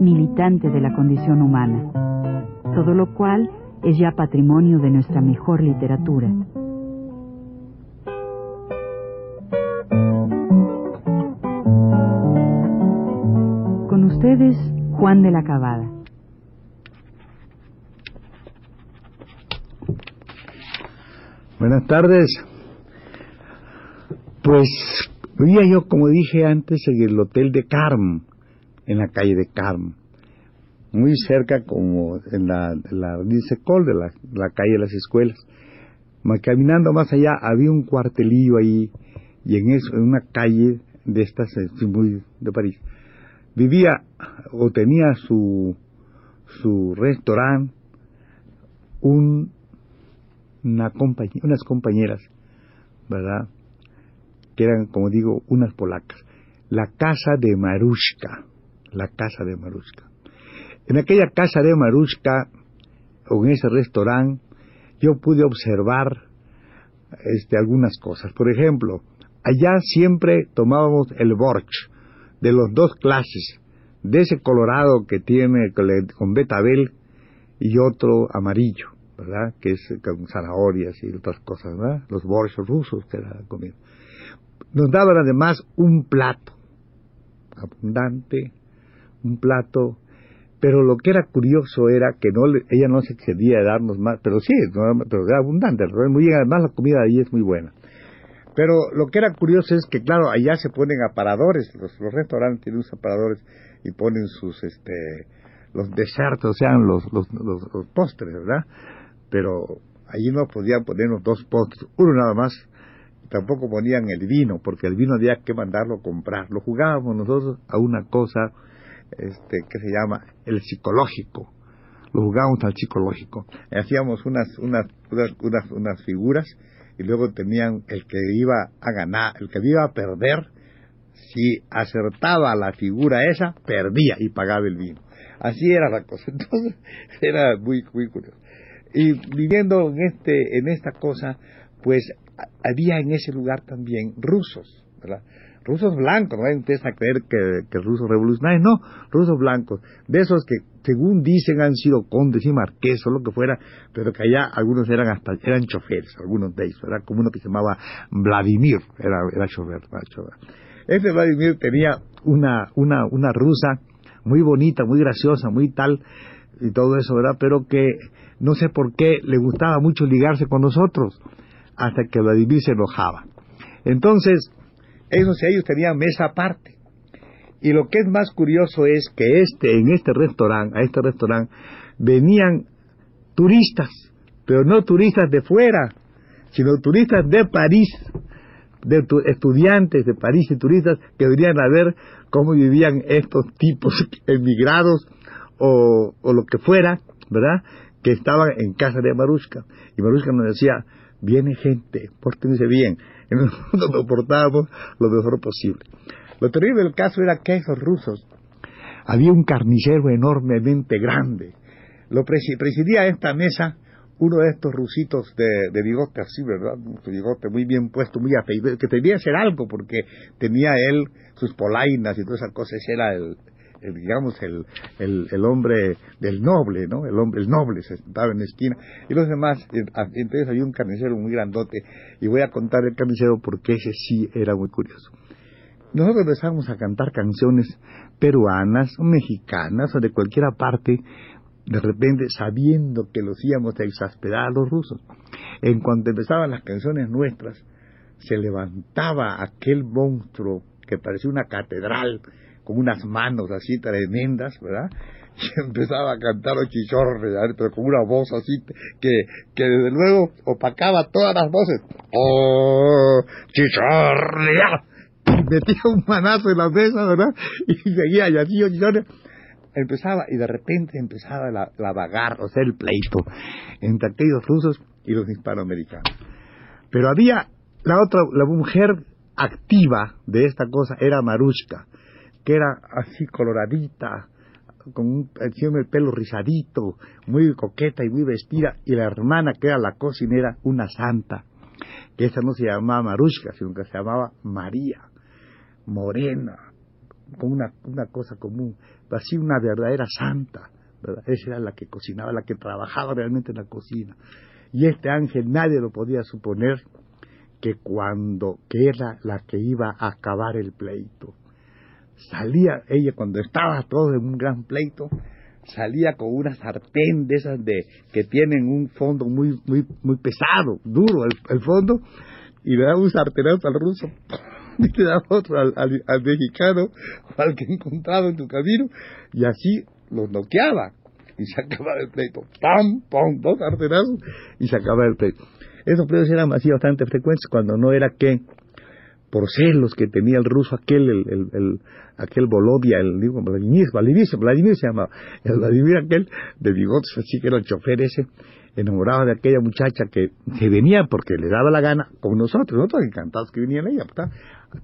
militante de la condición humana, todo lo cual es ya patrimonio de nuestra mejor literatura. Con ustedes, Juan de la Cabada. Buenas tardes. Pues vivía yo, como dije antes, en el hotel de Carm, en la calle de Carm, muy cerca como en la, la Col de la, calle de las escuelas. Caminando más allá había un cuartelillo ahí y en eso, en una calle de estas, eh, muy de París, vivía o tenía su, su restaurante un, una unas compañeras, ¿verdad? Que eran, como digo, unas polacas. La casa de Marushka, la casa de Marushka. En aquella casa de Marushka, o en ese restaurante, yo pude observar este, algunas cosas. Por ejemplo, allá siempre tomábamos el borch de los dos clases, de ese colorado que tiene con betabel y otro amarillo, ¿verdad? Que es con zanahorias y otras cosas, ¿verdad? Los borsch rusos que era comida. Nos daban además un plato abundante, un plato pero lo que era curioso era que no ella no se excedía de darnos más, pero sí, pero era abundante, muy bien, además la comida de ahí es muy buena. Pero lo que era curioso es que, claro, allá se ponen aparadores, los, restaurantes tienen sus aparadores y ponen sus, este, los desertos, o sea, los, los, los, postres, ¿verdad? Pero allí no podían ponernos dos postres, uno nada más, tampoco ponían el vino, porque el vino había que mandarlo a comprar. Lo jugábamos nosotros a una cosa este, que se llama el psicológico. Lo jugábamos al psicológico. Hacíamos unas, unas, unas, unas figuras y luego tenían el que iba a ganar, el que iba a perder, si acertaba la figura esa, perdía y pagaba el vino. Así era la cosa. Entonces, era muy, muy curioso. Y viviendo en, este, en esta cosa, pues había en ese lugar también rusos, ¿verdad? Rusos blancos, no empieza a creer que, que rusos revolucionarios, no, rusos blancos, de esos que según dicen han sido condes y marqueses o lo que fuera, pero que allá algunos eran hasta, eran choferes, algunos de ellos, era como uno que se llamaba Vladimir, era, era chofer, Ese Vladimir tenía una, una, una rusa muy bonita, muy graciosa, muy tal, y todo eso, ¿verdad? Pero que no sé por qué le gustaba mucho ligarse con nosotros, hasta que Vladimir se enojaba. Entonces, esos ellos tenían mesa aparte. Y lo que es más curioso es que este, en este restaurante, a este restaurante, venían turistas, pero no turistas de fuera, sino turistas de París, de estudiantes de París y turistas que venían a ver cómo vivían estos tipos emigrados o, o lo que fuera, ¿verdad? Que estaban en casa de Marushka. Y Marushka nos decía, viene gente, pórtense bien, en el mundo nos portábamos lo mejor posible. Lo terrible del caso era que esos rusos, había un carnicero enormemente grande, lo presidía esta mesa uno de estos rusitos de, de bigote así, ¿verdad? Su bigote muy bien puesto, muy afeitado, que debía ser algo porque tenía él sus polainas y todas esas cosas, era el, digamos, el, el, el, hombre del noble, ¿no? El hombre, el noble se sentaba en la esquina. Y los demás, entonces había un carnicero muy grandote, y voy a contar el carnicero porque ese sí era muy curioso. Nosotros empezamos a cantar canciones peruanas, mexicanas, o de cualquier parte, de repente sabiendo que los íbamos a exasperar a los rusos. En cuanto empezaban las canciones nuestras, se levantaba aquel monstruo que parecía una catedral con unas manos así tremendas, ¿verdad? Y empezaba a cantar los chichorres, pero con una voz así que, que desde luego opacaba todas las voces. ¡Oh, chichorrea! Y metía un manazo en la mesa, ¿verdad? Y seguía y así chichorre. empezaba y de repente empezaba la, la vagar, o sea, el pleito entre aquellos rusos y los hispanoamericanos. Pero había la otra, la mujer activa de esta cosa era Marushka, que era así coloradita, con un, el pelo rizadito, muy coqueta y muy vestida, y la hermana que era la cocinera, una santa, que esa no se llamaba Marushka, sino que se llamaba María, morena, con una, una cosa común, así una verdadera santa, ¿verdad? esa era la que cocinaba, la que trabajaba realmente en la cocina. Y este ángel nadie lo podía suponer que cuando, que era la que iba a acabar el pleito. Salía ella cuando estaba todo en un gran pleito, salía con una sartén de esas de que tienen un fondo muy muy muy pesado, duro el, fondo, y le daba un sartenazo al ruso y le daba otro al, al, mexicano al que encontraba en tu camino y así los noqueaba y se acababa el pleito. ¡Pam! ¡Pam! Dos sartenazos y se acababa el pleito. Esos pleitos eran así bastante frecuentes cuando no era que por celos que tenía el ruso aquel, el, el, el aquel Volodya, el digo, Vladimir, Vladimir, Vladimir se llamaba, el Vladimir aquel de bigotes, así que era el chofer ese, enamorado de aquella muchacha que se venía porque le daba la gana con nosotros, nosotros encantados que viniera ella,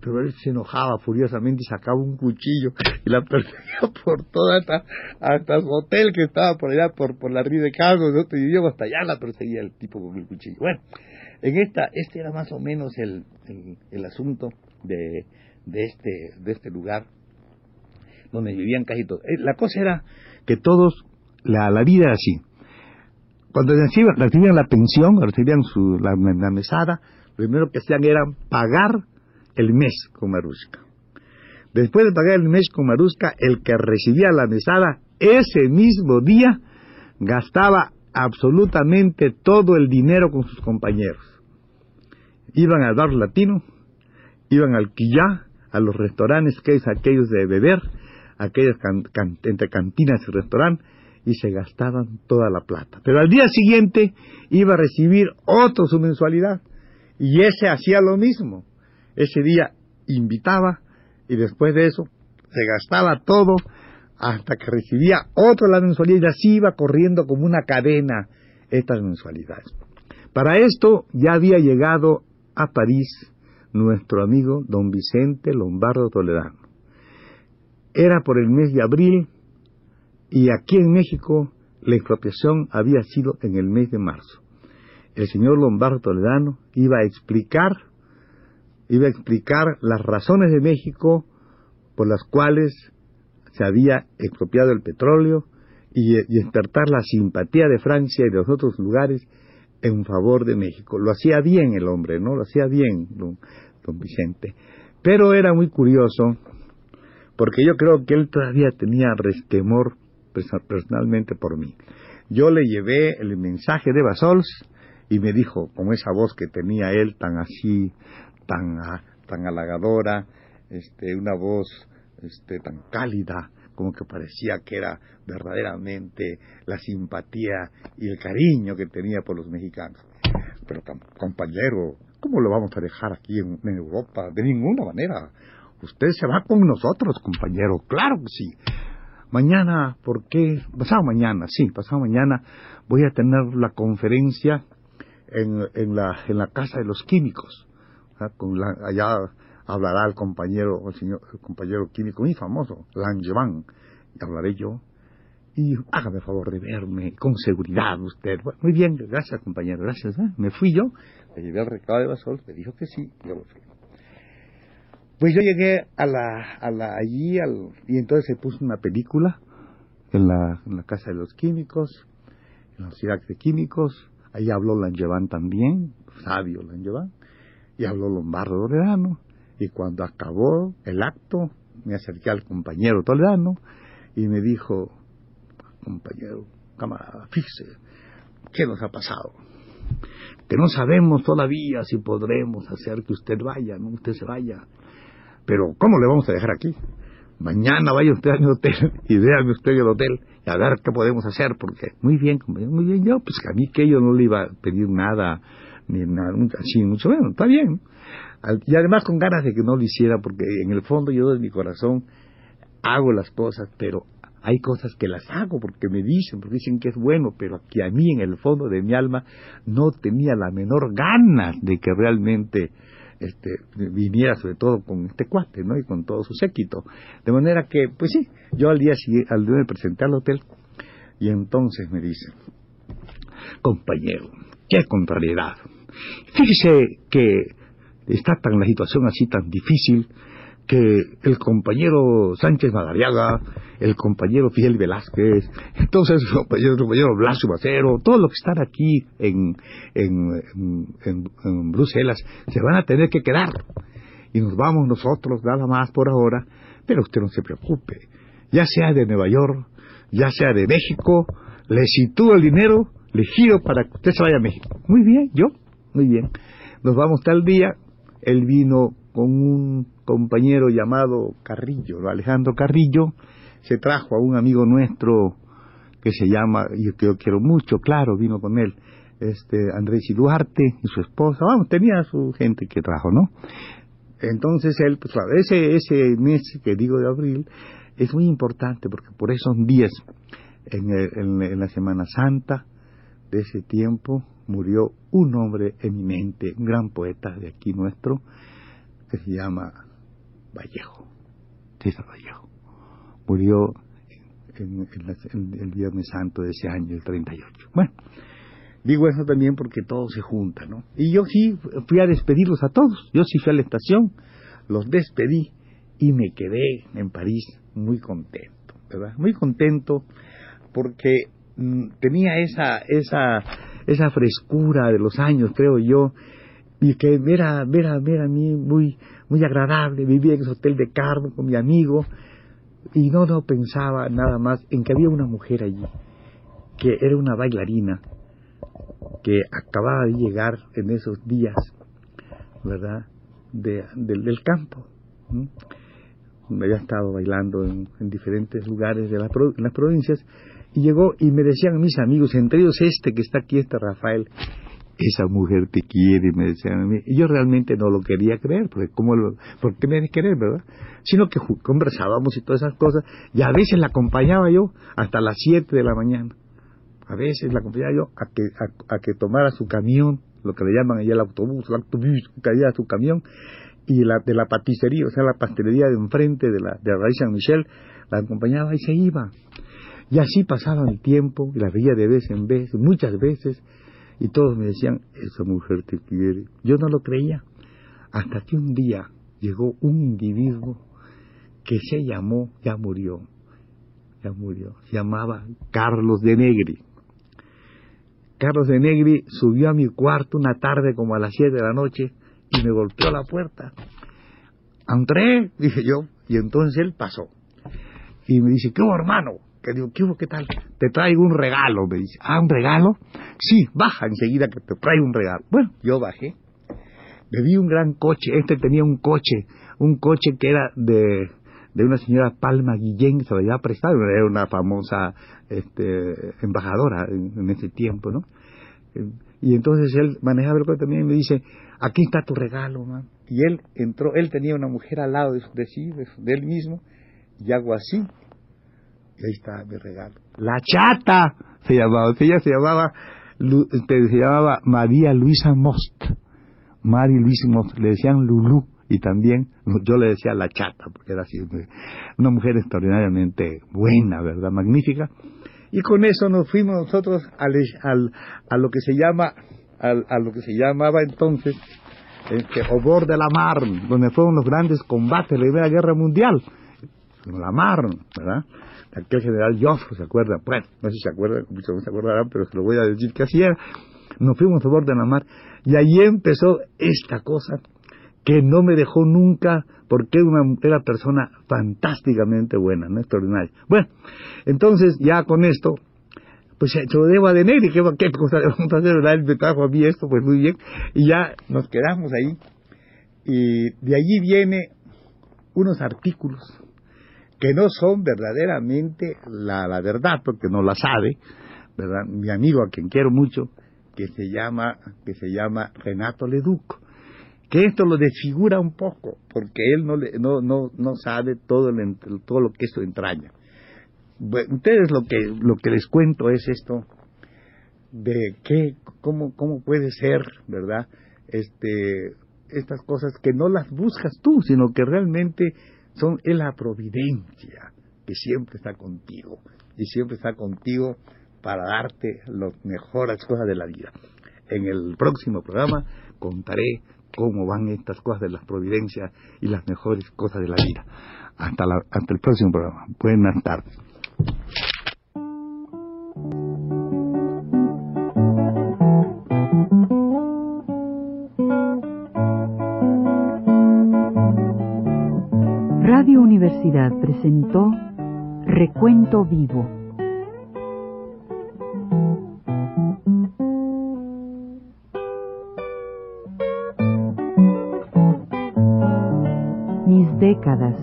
pero él se enojaba furiosamente y sacaba un cuchillo y la perseguía por toda hasta, hasta su hotel que estaba por allá, por, por la ría de Carlos, nosotros vivíamos hasta allá la perseguía el tipo con el cuchillo. Bueno, en esta, este era más o menos el, el, asunto de, de, este, de este lugar donde vivían casi todos. Eh, la cosa era que todos, la, la vida era así cuando recibían, la pensión, recibían su, la, mesada, lo primero que hacían era pagar el mes con Maruska. Después de pagar el mes con Maruska, el que recibía la mesada ese mismo día gastaba absolutamente todo el dinero con sus compañeros. Iban al bar latino, iban al quillá, a los restaurantes que es aquellos de beber, aquellas entre cantinas y restaurantes, y se gastaban toda la plata. Pero al día siguiente iba a recibir otro su mensualidad y ese hacía lo mismo. Ese día invitaba y después de eso se gastaba todo hasta que recibía otro la mensualidad y así iba corriendo como una cadena estas mensualidades. Para esto ya había llegado a París nuestro amigo don Vicente Lombardo Toledano. Era por el mes de abril y aquí en México la expropiación había sido en el mes de marzo. El señor Lombardo Toledano iba a explicar, iba a explicar las razones de México por las cuales se había expropiado el petróleo y, despertar la simpatía de Francia y de los otros lugares en favor de México. Lo hacía bien el hombre, ¿no? Lo hacía bien don, Vicente. Pero era muy curioso, porque yo creo que él todavía tenía resquemor personalmente por mí. Yo le llevé el mensaje de Basols y me dijo, con esa voz que tenía él tan así, tan, tan halagadora, este, una voz este, tan cálida, como que parecía que era verdaderamente la simpatía y el cariño que tenía por los mexicanos. Pero compañero, ¿cómo lo vamos a dejar aquí en, en Europa? De ninguna manera. Usted se va con nosotros, compañero. Claro que sí. Mañana, ¿por qué? Pasado mañana, sí, pasado mañana voy a tener la conferencia en, la, Casa de los Químicos. Allá hablará el compañero, el señor, el compañero químico muy famoso, Langevin, y hablaré yo. Y hágame favor de verme con seguridad usted. muy bien, gracias compañero, gracias. ¿eh? Me fui yo, le llevé al recado de Basol, me dijo que sí, yo lo fui. Pues yo llegué a la, a la allí al, y entonces se puso una película en la, en la Casa de los Químicos, en la ciudad de Químicos. Ahí habló Langevin también, sabio Langevin, y habló Lombardo Toledano. Y cuando acabó el acto, me acerqué al compañero Toledano y me dijo, compañero, camarada, fíjese, ¿qué nos ha pasado? Que no sabemos todavía si podremos hacer que usted vaya, no usted se vaya pero ¿cómo le vamos a dejar aquí? Mañana vaya usted a mi hotel y véame usted el hotel y a ver qué podemos hacer, porque muy bien, muy bien, yo, pues a mí que yo no le iba a pedir nada, ni nada, así, mucho menos, está bien. Y además con ganas de que no lo hiciera, porque en el fondo yo de mi corazón hago las cosas, pero hay cosas que las hago porque me dicen, porque dicen que es bueno, pero que a mí en el fondo de mi alma no tenía la menor ganas de que realmente este, viniera sobre todo con este cuate, ¿no? Y con todo su séquito. De manera que, pues sí, yo al día siguiente, al día me presenté al hotel y entonces me dice, compañero, qué contrariedad. Fíjese que está tan la situación así tan difícil que el compañero Sánchez Madariaga, el compañero Fidel Velázquez, entonces el compañero, Blasio Macero, todos los que están aquí en, en, en, Bruselas, se van a tener que quedar. Y nos vamos nosotros nada más por ahora, pero usted no se preocupe. Ya sea de Nueva York, ya sea de México, le sitúo el dinero, le giro para que usted se vaya a México. Muy bien, yo, muy bien. Nos vamos tal día, él vino con un compañero llamado Carrillo, Alejandro Carrillo, se trajo a un amigo nuestro que se llama, y que yo quiero mucho, claro, vino con él, este Andrés y Duarte y su esposa, vamos, tenía su gente que trajo, ¿no? Entonces él, pues ese, ese mes que digo de abril es muy importante porque por esos días, en, en la Semana Santa de ese tiempo, murió un hombre eminente, un gran poeta de aquí nuestro, que se llama Vallejo, César Vallejo. Murió en, el Viernes Santo de ese año, el 38. Bueno, digo eso también porque todo se junta, ¿no? Y yo sí fui a despedirlos a todos. Yo sí fui a la estación, los despedí y me quedé en París muy contento, ¿verdad? Muy contento porque mm, tenía esa, esa, esa frescura de los años, creo yo, y que era, ver a, ver a mí muy, muy agradable, vivía en ese hotel de Carmen con mi amigo, y no, no pensaba nada más en que había una mujer allí, que era una bailarina, que acababa de llegar en esos días, ¿verdad?, de, del campo. me Había estado bailando en, diferentes lugares de las provincias, y llegó y me decían mis amigos, entre ellos este que está aquí, este Rafael, esa mujer te quiere, me decían a mí. Y yo realmente no lo quería creer, porque ¿cómo lo, ¿por qué me de querer, verdad? Sino que conversábamos y todas esas cosas, y a veces la acompañaba yo hasta las 7 de la mañana. A veces la acompañaba yo a que, a, que tomara su camión, lo que le llaman allá el autobús, el autobús, que caía su camión, y la, de la patistería, o sea, la pastelería de enfrente de la, de la San Michel, la acompañaba y se iba. Y así pasaba el tiempo, la veía de vez en vez, muchas veces, y todos me decían, esa mujer te quiere. Yo no lo creía. Hasta que un día llegó un individuo que se llamó, ya murió, ya murió, se llamaba Carlos de Negri. Carlos de Negri subió a mi cuarto una tarde como a las siete de la noche y me golpeó la puerta. Entré, dije yo, y entonces él pasó. Y me dice, ¿qué hermano? Que digo, ¿qué hubo, qué tal? Te traigo un regalo, me dice. ¿Ah, un regalo? Sí, baja enseguida que te traigo un regalo. Bueno, yo bajé. Me vi un gran coche. Este tenía un coche, un coche que era de, de una señora Palma Guillén, se lo había prestado. Era una famosa este, embajadora en, ese tiempo, ¿no? Y entonces él manejaba el coche también y me dice, aquí está tu regalo, man. Y él entró, él tenía una mujer al lado de, de sí, de él mismo, y hago así, ahí está mi regalo. La chata se llamaba, ella se llamaba, este, se llamaba María Luisa Most. María Luisa Most, le decían Lulú y también yo le decía la chata, porque era así, una mujer extraordinariamente buena, ¿verdad? Magnífica. Y con eso nos fuimos nosotros al, al, a lo que se llama, al, a lo que se llamaba entonces, este, Obor de la Mar, donde fueron los grandes combates de la Primera Guerra Mundial. La Mar, ¿verdad? Aquel general Joffre, ¿se acuerda? Bueno, no sé si se acuerdan, muchos no se acordarán, pero se lo voy a decir que así era. Nos fuimos a borde de la mar y ahí empezó esta cosa que no me dejó nunca porque era una era persona fantásticamente buena, ¿no? extraordinaria. Bueno, entonces ya con esto, pues se lo debo a Deneri, ¿qué, qué cosa le vamos hacer? Él me trajo a mí esto, pues muy bien, y ya nos quedamos ahí. Y de allí viene unos artículos que no son verdaderamente la, la verdad, porque no la sabe, ¿verdad? Mi amigo, a quien quiero mucho, que se llama, que se llama Renato Leduc, que esto lo desfigura un poco, porque él no, le, no, no, no sabe todo, todo lo que esto entraña. Ustedes lo que lo que les cuento es esto de qué cómo cómo puede ser, ¿verdad? Este estas cosas que no las buscas tú, sino que realmente son es la providencia que siempre está contigo y siempre está contigo para darte las mejores cosas de la vida. En el próximo programa contaré cómo van estas cosas de las providencias y las mejores cosas de la vida. Hasta, la, hasta el próximo programa. Buenas tardes. Presentó Recuento Vivo. Mis décadas